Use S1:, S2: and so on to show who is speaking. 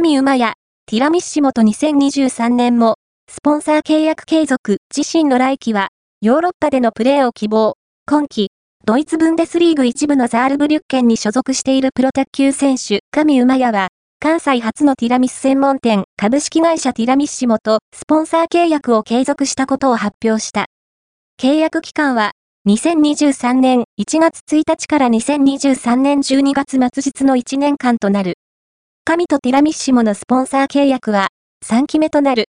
S1: 神馬やティラミッシモと2023年も、スポンサー契約継続、自身の来季は、ヨーロッパでのプレーを希望。今季、ドイツブンデスリーグ一部のザールブリュッケンに所属しているプロ卓球選手、神馬屋は、関西初のティラミス専門店、株式会社ティラミッシモとスポンサー契約を継続したことを発表した。契約期間は、2023年1月1日から2023年12月末日の1年間となる。神とティラミッシモのスポンサー契約は3期目となる。